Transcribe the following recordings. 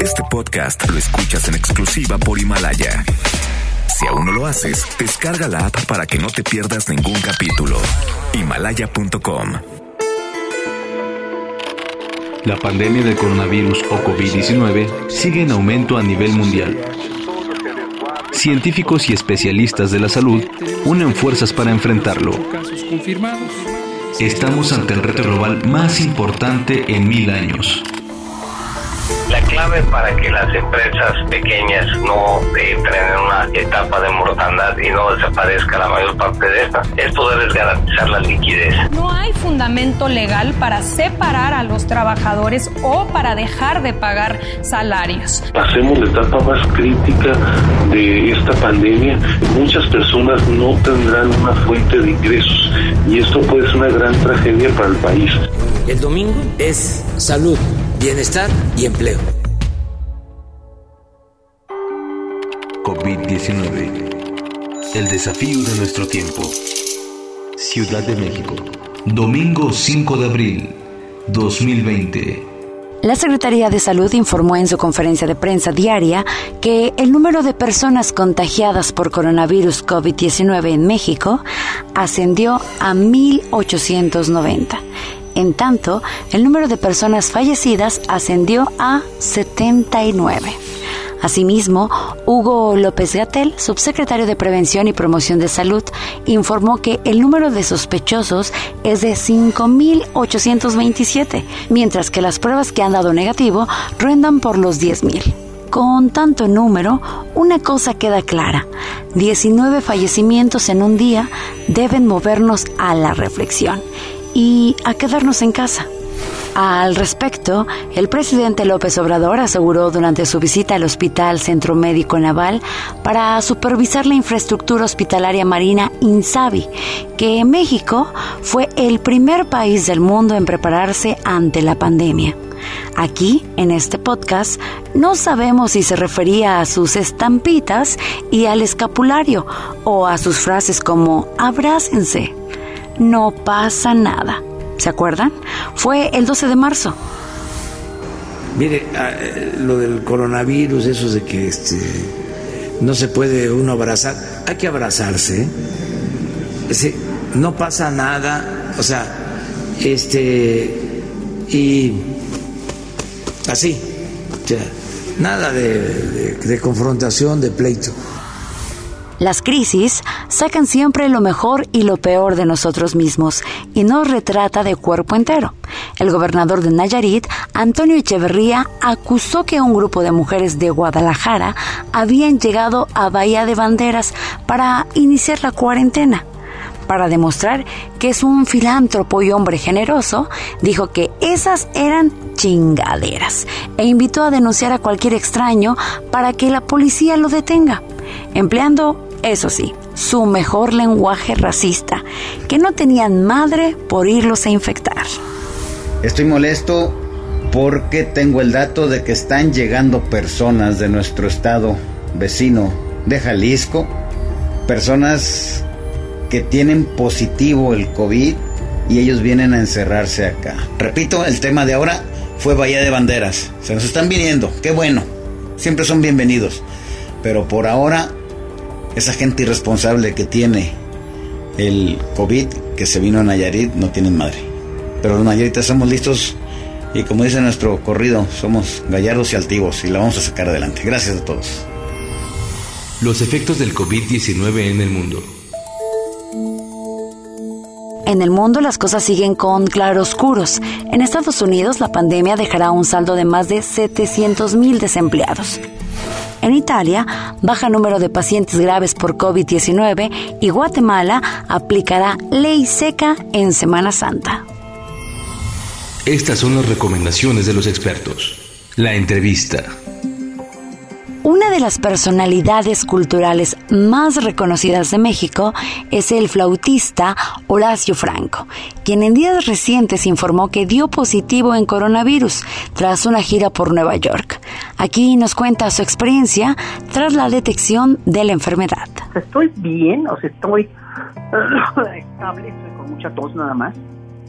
Este podcast lo escuchas en exclusiva por Himalaya. Si aún no lo haces, descarga la app para que no te pierdas ningún capítulo. Himalaya.com. La pandemia del coronavirus o COVID-19 sigue en aumento a nivel mundial. Científicos y especialistas de la salud unen fuerzas para enfrentarlo. Estamos ante el reto global más importante en mil años la clave para que las empresas pequeñas no entren en una etapa de mortandad y no desaparezca la mayor parte de esta es poderles garantizar la liquidez. No hay fundamento legal para separar a los trabajadores o para dejar de pagar salarios. Pasemos la etapa más crítica de esta pandemia. Muchas personas no tendrán una fuente de ingresos y esto puede ser una gran tragedia para el país. El domingo es salud bienestar y empleo. COVID-19. El desafío de nuestro tiempo. Ciudad de México. Domingo 5 de abril 2020. La Secretaría de Salud informó en su conferencia de prensa diaria que el número de personas contagiadas por coronavirus COVID-19 en México ascendió a 1.890 en tanto, el número de personas fallecidas ascendió a 79. Asimismo, Hugo López Gatel, subsecretario de Prevención y Promoción de Salud, informó que el número de sospechosos es de 5.827, mientras que las pruebas que han dado negativo rondan por los 10.000. Con tanto número, una cosa queda clara. 19 fallecimientos en un día deben movernos a la reflexión y a quedarnos en casa. Al respecto, el presidente López Obrador aseguró durante su visita al Hospital Centro Médico Naval para supervisar la infraestructura hospitalaria marina INSABI que México fue el primer país del mundo en prepararse ante la pandemia. Aquí, en este podcast, no sabemos si se refería a sus estampitas y al escapulario o a sus frases como abrácense no pasa nada. ¿Se acuerdan? Fue el 12 de marzo. Mire, ah, eh, lo del coronavirus, eso de que este, no se puede uno abrazar, hay que abrazarse. ¿eh? no pasa nada, o sea, este, y así, nada de confrontación, de pleito. Las crisis sacan siempre lo mejor y lo peor de nosotros mismos y nos retrata de cuerpo entero. El gobernador de Nayarit, Antonio Echeverría, acusó que un grupo de mujeres de Guadalajara habían llegado a Bahía de Banderas para iniciar la cuarentena. Para demostrar que es un filántropo y hombre generoso, dijo que esas eran chingaderas e invitó a denunciar a cualquier extraño para que la policía lo detenga, empleando eso sí, su mejor lenguaje racista, que no tenían madre por irlos a infectar. Estoy molesto porque tengo el dato de que están llegando personas de nuestro estado vecino de Jalisco, personas que tienen positivo el COVID y ellos vienen a encerrarse acá. Repito, el tema de ahora fue Bahía de Banderas. Se nos están viniendo, qué bueno, siempre son bienvenidos. Pero por ahora esa gente irresponsable que tiene el COVID que se vino a Nayarit no tienen madre. Pero los nayaritas somos listos y como dice nuestro corrido, somos gallardos y altivos y la vamos a sacar adelante. Gracias a todos. Los efectos del COVID-19 en el mundo. En el mundo las cosas siguen con claroscuros. En Estados Unidos la pandemia dejará un saldo de más de 700.000 desempleados. En Italia, baja número de pacientes graves por COVID-19 y Guatemala aplicará ley seca en Semana Santa. Estas son las recomendaciones de los expertos. La entrevista. Una de las personalidades culturales más reconocidas de México es el flautista Horacio Franco, quien en días recientes informó que dio positivo en coronavirus tras una gira por Nueva York. Aquí nos cuenta su experiencia tras la detección de la enfermedad. Estoy bien, o sea, estoy estable, estoy con mucha tos nada más,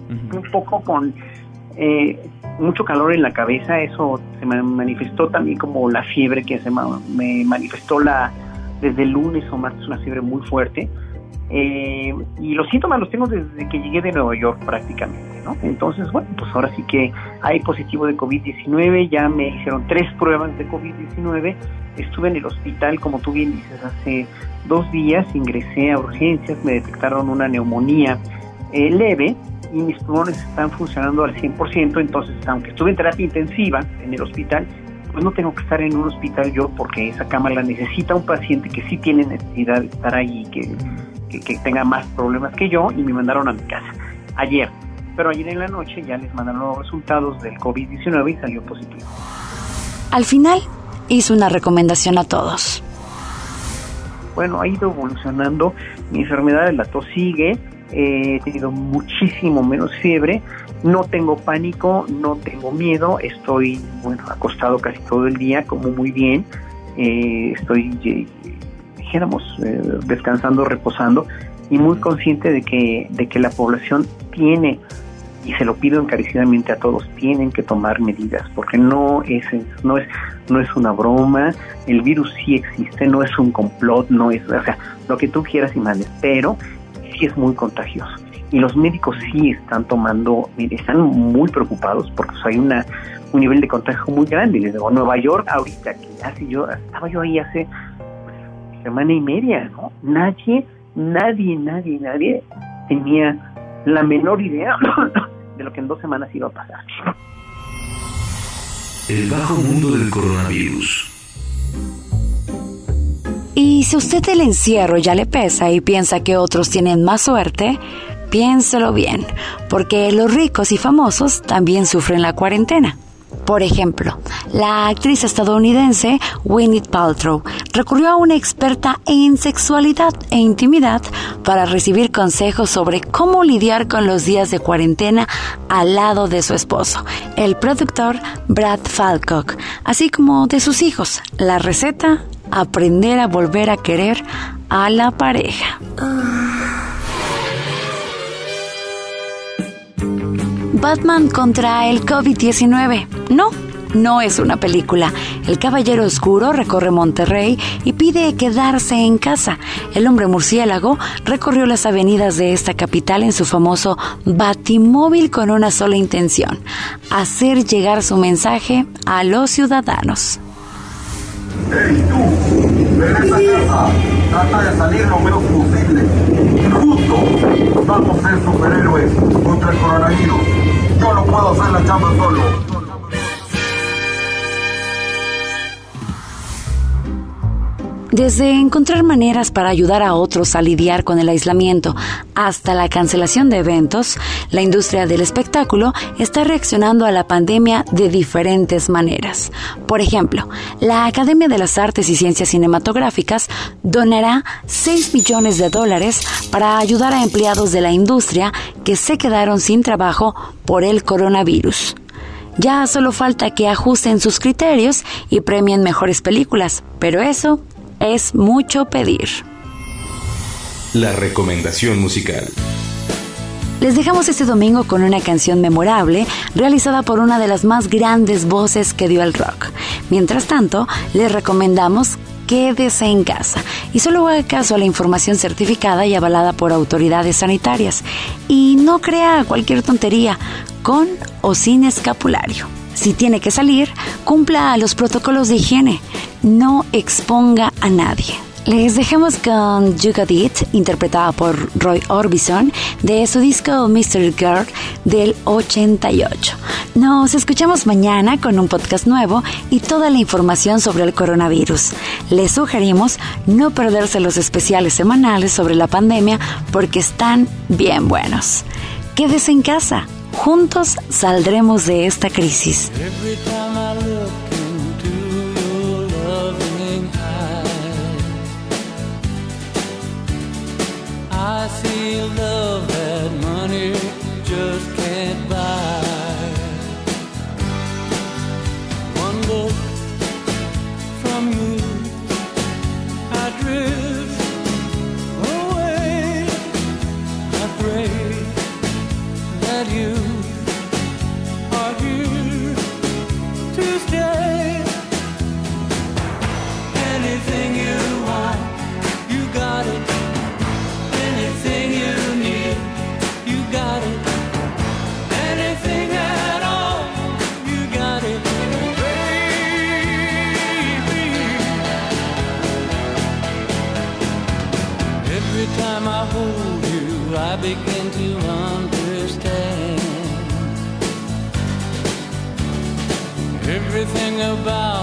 un poco con eh, mucho calor en la cabeza, eso se me manifestó también como la fiebre que se me manifestó la desde el lunes o martes, una fiebre muy fuerte. Eh, y los síntomas los tengo desde que llegué de Nueva York prácticamente, ¿no? Entonces, bueno, pues ahora sí que hay positivo de COVID-19, ya me hicieron tres pruebas de COVID-19, estuve en el hospital, como tú bien dices, hace dos días, ingresé a urgencias, me detectaron una neumonía eh, leve y mis pulmones están funcionando al 100%, entonces aunque estuve en terapia intensiva en el hospital, pues no tengo que estar en un hospital yo porque esa cama la necesita un paciente que sí tiene necesidad de estar ahí, que, que, tenga más problemas que yo y me mandaron a mi casa ayer. Pero ayer en la noche ya les mandaron los resultados del COVID-19 y salió positivo. Al final hizo una recomendación a todos. Bueno, ha ido evolucionando, mi enfermedad de la tos sigue, he tenido muchísimo menos fiebre, no tengo pánico, no tengo miedo, estoy bueno acostado casi todo el día, como muy bien, eh, estoy eh, dijéramos eh, descansando, reposando y muy consciente de que de que la población tiene y se lo pido encarecidamente a todos, tienen que tomar medidas, porque no es, no es, no es una broma, el virus sí existe, no es un complot, no es, o sea, lo que tú quieras y mandes, pero es muy contagioso. Y los médicos sí están tomando, están muy preocupados porque hay una, un nivel de contagio muy grande. Les digo, Nueva York ahorita, que hace yo, estaba yo ahí hace semana y media, ¿no? Nadie, nadie, nadie, nadie tenía la menor idea de lo que en dos semanas iba a pasar. El bajo mundo del coronavirus. Y si usted el encierro ya le pesa y piensa que otros tienen más suerte, piénselo bien, porque los ricos y famosos también sufren la cuarentena. Por ejemplo, la actriz estadounidense Gwyneth Paltrow recurrió a una experta en sexualidad e intimidad para recibir consejos sobre cómo lidiar con los días de cuarentena al lado de su esposo, el productor Brad Falcock, así como de sus hijos. La receta, aprender a volver a querer a la pareja. Batman contra el COVID-19. No, no es una película. El Caballero Oscuro recorre Monterrey y pide quedarse en casa. El hombre murciélago recorrió las avenidas de esta capital en su famoso Batimóvil con una sola intención, hacer llegar su mensaje a los ciudadanos. ¡Hey tú! ¡Regresa a casa! Trata de salir lo menos posible. Justo vamos a ser superhéroes contra el coronavirus. Yo no puedo hacer la chamba solo. Desde encontrar maneras para ayudar a otros a lidiar con el aislamiento hasta la cancelación de eventos, la industria del espectáculo está reaccionando a la pandemia de diferentes maneras. Por ejemplo, la Academia de las Artes y Ciencias Cinematográficas donará 6 millones de dólares para ayudar a empleados de la industria que se quedaron sin trabajo por el coronavirus. Ya solo falta que ajusten sus criterios y premien mejores películas, pero eso es mucho pedir. La recomendación musical. Les dejamos este domingo con una canción memorable realizada por una de las más grandes voces que dio el rock. Mientras tanto, les recomendamos Quédese en casa y solo haga caso a la información certificada y avalada por autoridades sanitarias. Y no crea cualquier tontería, con o sin escapulario. Si tiene que salir, cumpla los protocolos de higiene. No exponga a nadie. Les dejamos con You Got It, interpretada por Roy Orbison, de su disco Mystery Girl del 88. Nos escuchamos mañana con un podcast nuevo y toda la información sobre el coronavirus. Les sugerimos no perderse los especiales semanales sobre la pandemia porque están bien buenos. Quédese en casa. Juntos saldremos de esta crisis. will. begin to understand everything about